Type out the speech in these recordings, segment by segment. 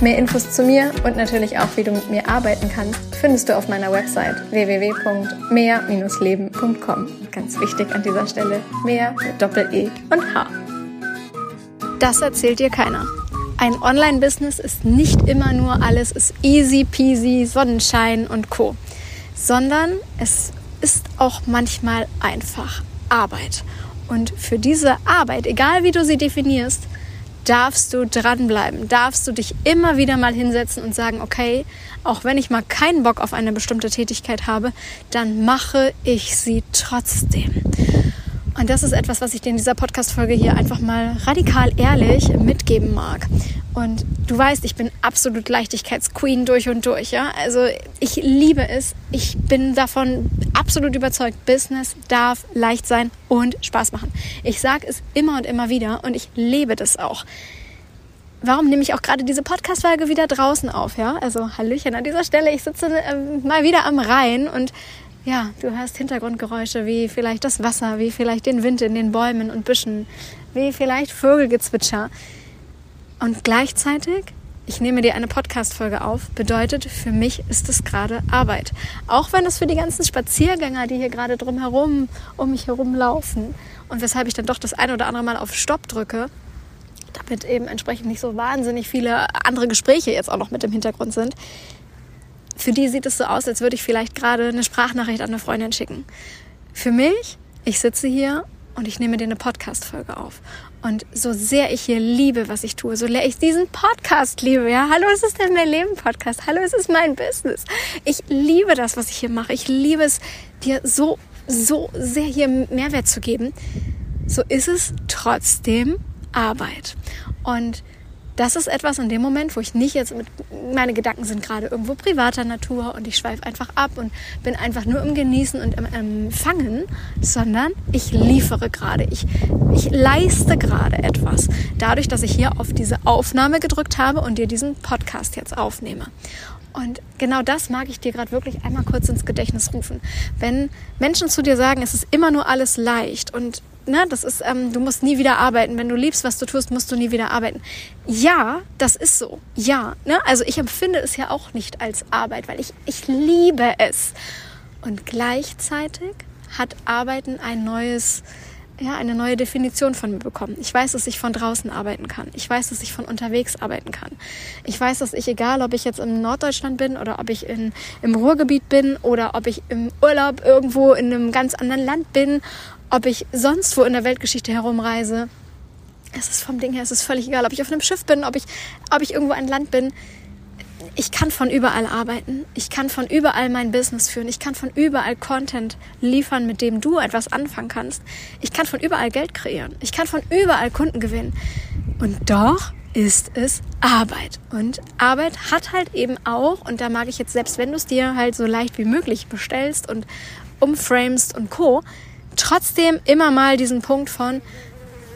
Mehr Infos zu mir und natürlich auch, wie du mit mir arbeiten kannst, findest du auf meiner Website www.mehr-leben.com. Ganz wichtig an dieser Stelle, mehr mit Doppel-E und H. Das erzählt dir keiner. Ein Online-Business ist nicht immer nur alles ist easy peasy, Sonnenschein und Co., sondern es ist auch manchmal einfach Arbeit. Und für diese Arbeit, egal wie du sie definierst, darfst du dranbleiben, darfst du dich immer wieder mal hinsetzen und sagen, okay, auch wenn ich mal keinen Bock auf eine bestimmte Tätigkeit habe, dann mache ich sie trotzdem. Und das ist etwas, was ich dir in dieser Podcast-Folge hier einfach mal radikal ehrlich mitgeben mag. Und du weißt, ich bin absolut Leichtigkeitsqueen durch und durch. Ja? Also ich liebe es. Ich bin davon absolut überzeugt. Business darf leicht sein und Spaß machen. Ich sage es immer und immer wieder und ich lebe das auch. Warum nehme ich auch gerade diese Podcast-Folge wieder draußen auf? Ja, also Hallöchen an dieser Stelle. Ich sitze äh, mal wieder am Rhein und ja, du hörst Hintergrundgeräusche wie vielleicht das Wasser, wie vielleicht den Wind in den Bäumen und Büschen, wie vielleicht Vogelgezwitscher. Und gleichzeitig, ich nehme dir eine Podcast-Folge auf, bedeutet, für mich ist es gerade Arbeit. Auch wenn es für die ganzen Spaziergänger, die hier gerade drumherum um mich herum laufen und weshalb ich dann doch das eine oder andere Mal auf Stopp drücke, damit eben entsprechend nicht so wahnsinnig viele andere Gespräche jetzt auch noch mit im Hintergrund sind. Für die sieht es so aus, als würde ich vielleicht gerade eine Sprachnachricht an eine Freundin schicken. Für mich, ich sitze hier und ich nehme dir eine Podcast-Folge auf. Und so sehr ich hier liebe, was ich tue, so sehr ich diesen Podcast liebe, ja. Hallo, es ist der Mehr Leben Podcast. Hallo, es ist mein Business. Ich liebe das, was ich hier mache. Ich liebe es, dir so, so sehr hier Mehrwert zu geben. So ist es trotzdem Arbeit. Und das ist etwas in dem Moment, wo ich nicht jetzt mit, meine Gedanken sind gerade irgendwo privater Natur und ich schweife einfach ab und bin einfach nur im Genießen und im Empfangen, sondern ich liefere gerade, ich, ich leiste gerade etwas. Dadurch, dass ich hier auf diese Aufnahme gedrückt habe und dir diesen Podcast jetzt aufnehme. Und genau das mag ich dir gerade wirklich einmal kurz ins Gedächtnis rufen. Wenn Menschen zu dir sagen, es ist immer nur alles leicht und ne, das ist, ähm, du musst nie wieder arbeiten. Wenn du liebst, was du tust, musst du nie wieder arbeiten. Ja, das ist so. Ja, ne? Also ich empfinde es ja auch nicht als Arbeit, weil ich, ich liebe es. Und gleichzeitig hat Arbeiten ein neues, ja, eine neue Definition von mir bekommen. Ich weiß, dass ich von draußen arbeiten kann. Ich weiß, dass ich von unterwegs arbeiten kann. Ich weiß, dass ich, egal ob ich jetzt in Norddeutschland bin oder ob ich in, im Ruhrgebiet bin oder ob ich im Urlaub irgendwo in einem ganz anderen Land bin ob ich sonst wo in der Weltgeschichte herumreise. Es ist vom Ding her, es ist völlig egal, ob ich auf einem Schiff bin, ob ich, ob ich irgendwo an Land bin. Ich kann von überall arbeiten. Ich kann von überall mein Business führen. Ich kann von überall Content liefern, mit dem du etwas anfangen kannst. Ich kann von überall Geld kreieren. Ich kann von überall Kunden gewinnen. Und doch ist es Arbeit. Und Arbeit hat halt eben auch, und da mag ich jetzt selbst, wenn du es dir halt so leicht wie möglich bestellst und umframest und co., trotzdem immer mal diesen Punkt von,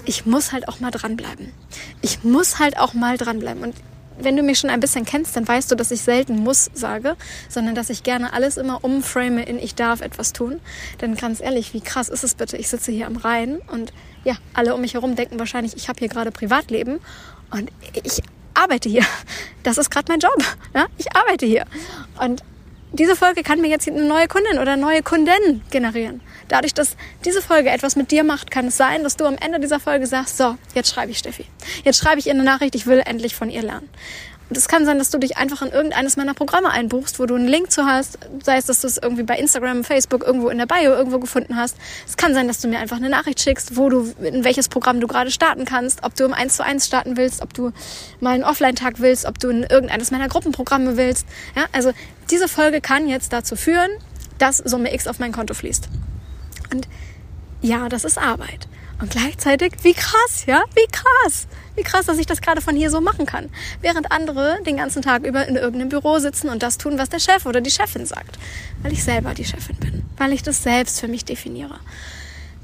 ich muss halt auch mal dranbleiben. Ich muss halt auch mal dranbleiben. Und wenn du mich schon ein bisschen kennst, dann weißt du, dass ich selten muss sage, sondern dass ich gerne alles immer umframe in ich darf etwas tun. Denn ganz ehrlich, wie krass ist es bitte? Ich sitze hier am Rhein und ja, alle um mich herum denken wahrscheinlich, ich habe hier gerade Privatleben und ich arbeite hier. Das ist gerade mein Job. Ja? Ich arbeite hier. Und diese Folge kann mir jetzt eine neue Kundin oder neue Kunden generieren. Dadurch, dass diese Folge etwas mit dir macht, kann es sein, dass du am Ende dieser Folge sagst, so, jetzt schreibe ich Steffi. Jetzt schreibe ich ihr eine Nachricht, ich will endlich von ihr lernen. Es kann sein, dass du dich einfach in irgendeines meiner Programme einbuchst, wo du einen Link zu hast, sei es, dass du es irgendwie bei Instagram, Facebook, irgendwo in der Bio irgendwo gefunden hast. Es kann sein, dass du mir einfach eine Nachricht schickst, wo du, in welches Programm du gerade starten kannst, ob du im 1 zu 1 starten willst, ob du mal einen Offline-Tag willst, ob du in irgendeines meiner Gruppenprogramme willst. Ja, also diese Folge kann jetzt dazu führen, dass Summe X auf mein Konto fließt. Und ja, das ist Arbeit. Und gleichzeitig, wie krass, ja, wie krass. Wie krass, dass ich das gerade von hier so machen kann. Während andere den ganzen Tag über in irgendeinem Büro sitzen und das tun, was der Chef oder die Chefin sagt. Weil ich selber die Chefin bin. Weil ich das selbst für mich definiere.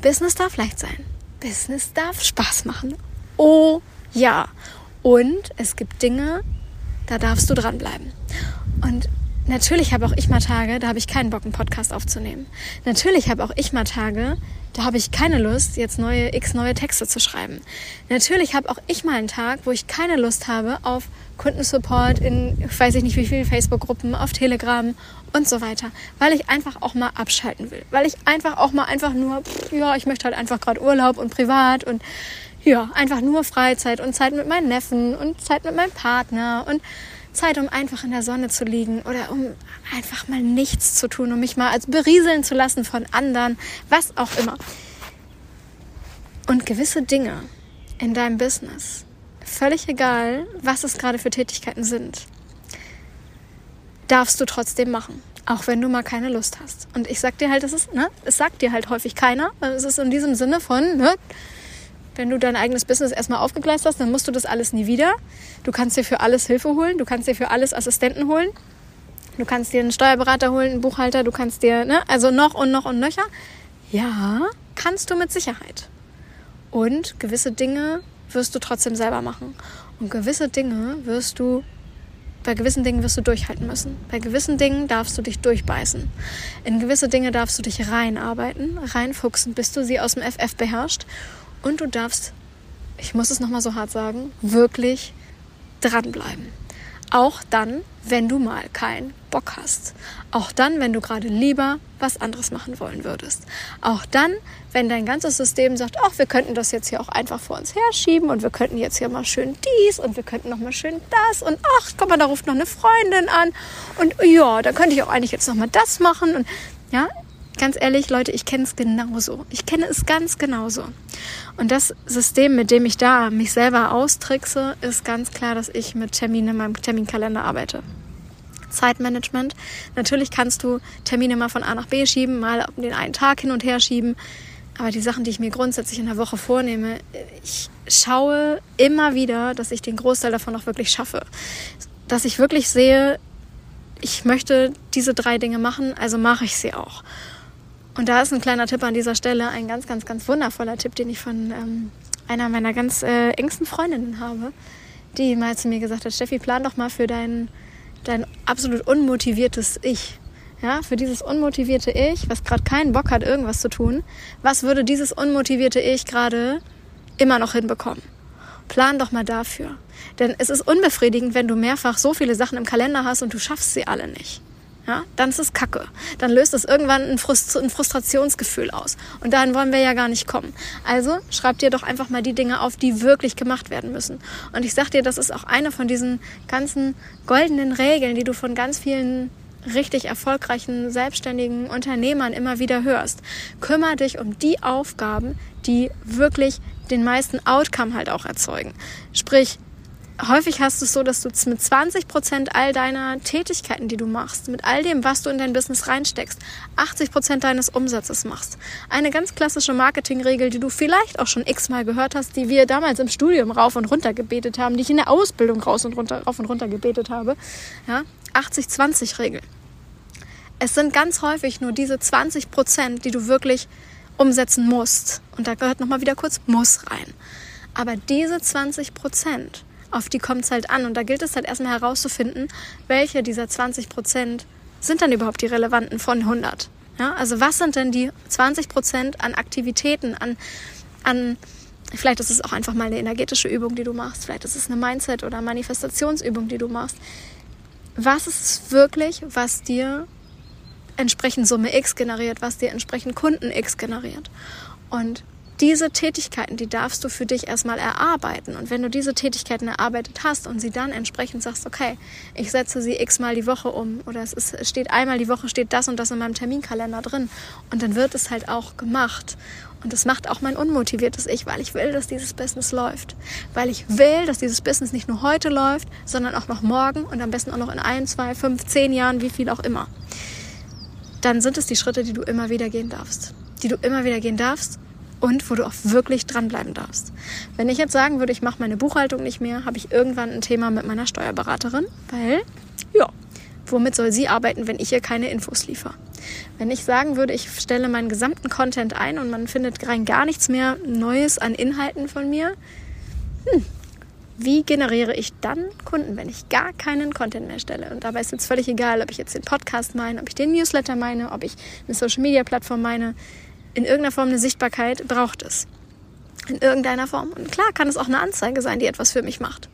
Business darf leicht sein. Business darf Spaß machen. Oh ja. Und es gibt Dinge, da darfst du dranbleiben. Und natürlich habe auch ich mal Tage, da habe ich keinen Bock, einen Podcast aufzunehmen. Natürlich habe auch ich mal Tage, da habe ich keine Lust, jetzt neue x neue Texte zu schreiben. Natürlich habe auch ich mal einen Tag, wo ich keine Lust habe auf Kundensupport in, weiß ich nicht wie viele Facebook-Gruppen, auf Telegram und so weiter, weil ich einfach auch mal abschalten will, weil ich einfach auch mal einfach nur, ja, ich möchte halt einfach gerade Urlaub und privat und ja, einfach nur Freizeit und Zeit mit meinen Neffen und Zeit mit meinem Partner und Zeit, um einfach in der Sonne zu liegen oder um einfach mal nichts zu tun, um mich mal als berieseln zu lassen von anderen, was auch immer. Und gewisse Dinge in deinem Business, völlig egal, was es gerade für Tätigkeiten sind, darfst du trotzdem machen. Auch wenn du mal keine Lust hast. Und ich sag dir halt, es ist, ne, es sagt dir halt häufig keiner. Es ist in diesem Sinne von, ne, wenn du dein eigenes Business erstmal aufgegleist hast, dann musst du das alles nie wieder. Du kannst dir für alles Hilfe holen, du kannst dir für alles Assistenten holen. Du kannst dir einen Steuerberater holen, einen Buchhalter, du kannst dir, ne, also noch und noch und nöcher. Ja, kannst du mit Sicherheit. Und gewisse Dinge wirst du trotzdem selber machen. Und gewisse Dinge wirst du, bei gewissen Dingen wirst du durchhalten müssen. Bei gewissen Dingen darfst du dich durchbeißen. In gewisse Dinge darfst du dich reinarbeiten, reinfuchsen, bis du sie aus dem FF beherrschst. Und du darfst, ich muss es nochmal so hart sagen, wirklich dranbleiben. Auch dann, wenn du mal keinen Bock hast. Auch dann, wenn du gerade lieber was anderes machen wollen würdest. Auch dann, wenn dein ganzes System sagt, ach, wir könnten das jetzt hier auch einfach vor uns herschieben und wir könnten jetzt hier mal schön dies und wir könnten noch mal schön das und ach, guck mal, da ruft noch eine Freundin an und ja, da könnte ich auch eigentlich jetzt noch mal das machen und ja, ganz ehrlich, Leute, ich kenne es genauso. Ich kenne es ganz genauso. Und das System, mit dem ich da mich selber austrickse, ist ganz klar, dass ich mit Terminen in meinem Terminkalender arbeite. Zeitmanagement. Natürlich kannst du Termine mal von A nach B schieben, mal den einen Tag hin und her schieben. Aber die Sachen, die ich mir grundsätzlich in der Woche vornehme, ich schaue immer wieder, dass ich den Großteil davon auch wirklich schaffe. Dass ich wirklich sehe, ich möchte diese drei Dinge machen, also mache ich sie auch. Und da ist ein kleiner Tipp an dieser Stelle, ein ganz, ganz, ganz wundervoller Tipp, den ich von ähm, einer meiner ganz äh, engsten Freundinnen habe, die mal zu mir gesagt hat, Steffi, plan doch mal für dein, dein absolut unmotiviertes Ich. Ja, für dieses unmotivierte Ich, was gerade keinen Bock hat, irgendwas zu tun, was würde dieses unmotivierte Ich gerade immer noch hinbekommen? Plan doch mal dafür. Denn es ist unbefriedigend, wenn du mehrfach so viele Sachen im Kalender hast und du schaffst sie alle nicht ja, dann ist es Kacke. Dann löst es irgendwann ein, Frust ein Frustrationsgefühl aus. Und dahin wollen wir ja gar nicht kommen. Also schreib dir doch einfach mal die Dinge auf, die wirklich gemacht werden müssen. Und ich sag dir, das ist auch eine von diesen ganzen goldenen Regeln, die du von ganz vielen richtig erfolgreichen selbstständigen Unternehmern immer wieder hörst. Kümmer dich um die Aufgaben, die wirklich den meisten Outcome halt auch erzeugen. Sprich, häufig hast du es so, dass du mit 20 Prozent all deiner Tätigkeiten, die du machst, mit all dem, was du in dein Business reinsteckst, 80 Prozent deines Umsatzes machst. Eine ganz klassische Marketingregel, die du vielleicht auch schon x-mal gehört hast, die wir damals im Studium rauf und runter gebetet haben, die ich in der Ausbildung raus und runter, rauf und runter gebetet habe. Ja? 80-20-Regel. Es sind ganz häufig nur diese 20 Prozent, die du wirklich umsetzen musst. Und da gehört nochmal wieder kurz muss rein. Aber diese 20 Prozent, auf die kommt es halt an. Und da gilt es halt erstmal herauszufinden, welche dieser 20 Prozent sind dann überhaupt die relevanten von 100. Ja, also was sind denn die 20 Prozent an Aktivitäten, an, an, vielleicht ist es auch einfach mal eine energetische Übung, die du machst, vielleicht ist es eine Mindset- oder Manifestationsübung, die du machst. Was ist wirklich, was dir entsprechend Summe X generiert, was dir entsprechend Kunden X generiert? Und diese Tätigkeiten, die darfst du für dich erstmal erarbeiten. Und wenn du diese Tätigkeiten erarbeitet hast und sie dann entsprechend sagst, okay, ich setze sie x-mal die Woche um oder es, ist, steht einmal die Woche, steht das und das in meinem Terminkalender drin und dann wird es halt auch gemacht. Und das macht auch mein unmotiviertes Ich, weil ich will, dass dieses Business läuft. Weil ich will, dass dieses Business nicht nur heute läuft, sondern auch noch morgen und am besten auch noch in ein, zwei, fünf, zehn Jahren, wie viel auch immer. Dann sind es die Schritte, die du immer wieder gehen darfst. Die du immer wieder gehen darfst und wo du auch wirklich dranbleiben darfst. Wenn ich jetzt sagen würde, ich mache meine Buchhaltung nicht mehr, habe ich irgendwann ein Thema mit meiner Steuerberaterin, weil, ja, womit soll sie arbeiten, wenn ich ihr keine Infos liefere? Wenn ich sagen würde, ich stelle meinen gesamten Content ein und man findet rein gar nichts mehr Neues an Inhalten von mir, hm, wie generiere ich dann Kunden, wenn ich gar keinen Content mehr stelle? Und dabei ist jetzt völlig egal, ob ich jetzt den Podcast meine, ob ich den Newsletter meine, ob ich eine Social-Media-Plattform meine. In irgendeiner Form eine Sichtbarkeit braucht es. In irgendeiner Form. Und klar kann es auch eine Anzeige sein, die etwas für mich macht.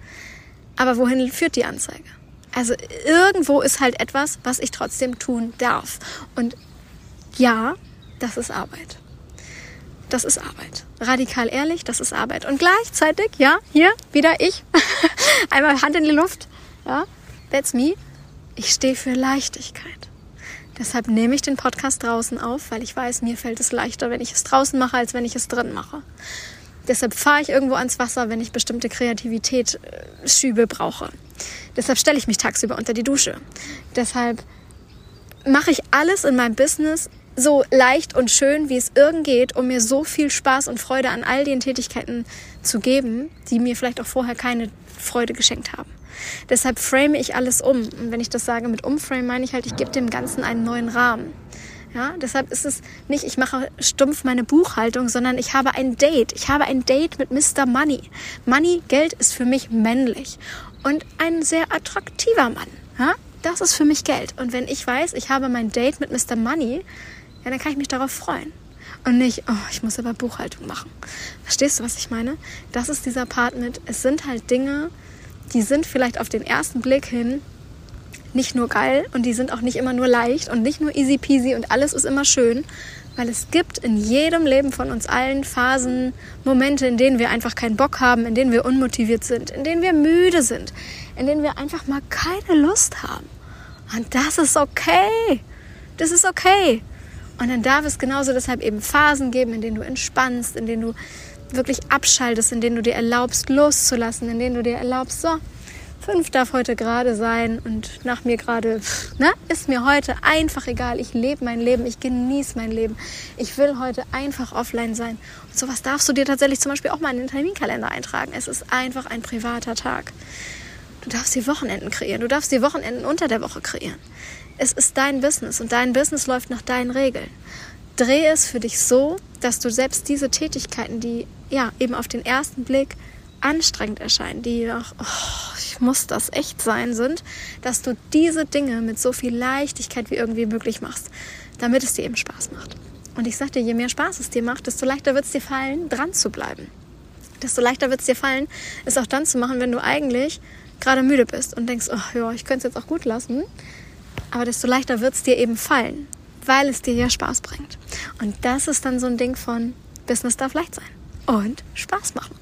Aber wohin führt die Anzeige? Also irgendwo ist halt etwas, was ich trotzdem tun darf. Und ja, das ist Arbeit das ist Arbeit. Radikal ehrlich, das ist Arbeit. Und gleichzeitig, ja, hier wieder ich, einmal Hand in die Luft, ja, that's me. Ich stehe für Leichtigkeit. Deshalb nehme ich den Podcast draußen auf, weil ich weiß, mir fällt es leichter, wenn ich es draußen mache, als wenn ich es drin mache. Deshalb fahre ich irgendwo ans Wasser, wenn ich bestimmte Kreativität äh, Schübe brauche. Deshalb stelle ich mich tagsüber unter die Dusche. Deshalb mache ich alles in meinem Business so leicht und schön, wie es irgend geht, um mir so viel Spaß und Freude an all den Tätigkeiten zu geben, die mir vielleicht auch vorher keine Freude geschenkt haben. Deshalb frame ich alles um. Und wenn ich das sage mit umframe, meine ich halt, ich gebe dem Ganzen einen neuen Rahmen. Ja, deshalb ist es nicht, ich mache stumpf meine Buchhaltung, sondern ich habe ein Date. Ich habe ein Date mit Mr. Money. Money, Geld ist für mich männlich und ein sehr attraktiver Mann. Ja, das ist für mich Geld. Und wenn ich weiß, ich habe mein Date mit Mr. Money, ja, dann kann ich mich darauf freuen. Und nicht, oh, ich muss aber Buchhaltung machen. Verstehst du, was ich meine? Das ist dieser Part mit, es sind halt Dinge, die sind vielleicht auf den ersten Blick hin nicht nur geil und die sind auch nicht immer nur leicht und nicht nur easy peasy und alles ist immer schön, weil es gibt in jedem Leben von uns allen Phasen, Momente, in denen wir einfach keinen Bock haben, in denen wir unmotiviert sind, in denen wir müde sind, in denen wir einfach mal keine Lust haben. Und das ist okay. Das ist okay. Und dann darf es genauso deshalb eben Phasen geben, in denen du entspannst, in denen du wirklich abschaltest, in denen du dir erlaubst, loszulassen, in denen du dir erlaubst, so, fünf darf heute gerade sein und nach mir gerade, ne, ist mir heute einfach egal. Ich lebe mein Leben, ich genieße mein Leben. Ich will heute einfach offline sein. Und sowas darfst du dir tatsächlich zum Beispiel auch mal in den Terminkalender eintragen. Es ist einfach ein privater Tag. Du darfst dir Wochenenden kreieren. Du darfst dir Wochenenden unter der Woche kreieren. Es ist dein Business und dein Business läuft nach deinen Regeln. Dreh es für dich so, dass du selbst diese Tätigkeiten, die ja eben auf den ersten Blick anstrengend erscheinen, die auch, oh, ich muss das echt sein sind, dass du diese Dinge mit so viel Leichtigkeit wie irgendwie möglich machst, damit es dir eben Spaß macht. Und ich sag dir, je mehr Spaß es dir macht, desto leichter wird es dir fallen, dran zu bleiben. Desto leichter wird es dir fallen, es auch dann zu machen, wenn du eigentlich gerade müde bist und denkst, oh ja, ich könnte es jetzt auch gut lassen aber desto leichter wird es dir eben fallen, weil es dir ja Spaß bringt. Und das ist dann so ein Ding von Business darf leicht sein und Spaß machen.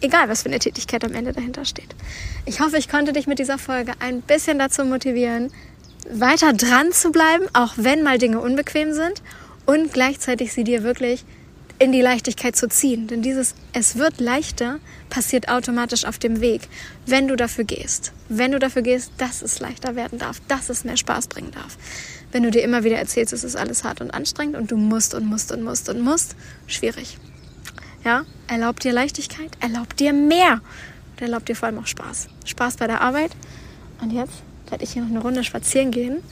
Egal, was für eine Tätigkeit am Ende dahinter steht. Ich hoffe, ich konnte dich mit dieser Folge ein bisschen dazu motivieren, weiter dran zu bleiben, auch wenn mal Dinge unbequem sind und gleichzeitig sie dir wirklich in die Leichtigkeit zu ziehen. Denn dieses Es wird leichter passiert automatisch auf dem Weg, wenn du dafür gehst. Wenn du dafür gehst, dass es leichter werden darf, dass es mehr Spaß bringen darf. Wenn du dir immer wieder erzählst, es ist alles hart und anstrengend und du musst und musst und musst und musst, schwierig. Ja, erlaub dir Leichtigkeit, erlaub dir mehr und erlaub dir vor allem auch Spaß. Spaß bei der Arbeit. Und jetzt werde ich hier noch eine Runde spazieren gehen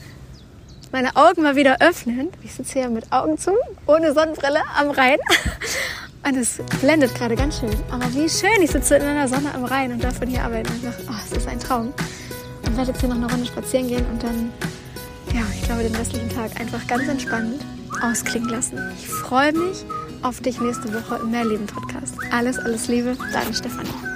meine Augen mal wieder öffnen. Ich sitze hier mit Augen zu, ohne Sonnenbrille am Rhein. Und es blendet gerade ganz schön. Aber wie schön, ich sitze in einer Sonne am Rhein und darf von hier arbeiten. Und sage, oh, es ist ein Traum. Und werde jetzt hier noch eine Runde spazieren gehen und dann, ja, ich glaube, den restlichen Tag einfach ganz entspannt ausklingen lassen. Ich freue mich auf dich nächste Woche im Mehrleben Podcast. Alles, alles Liebe, deine Stefanie.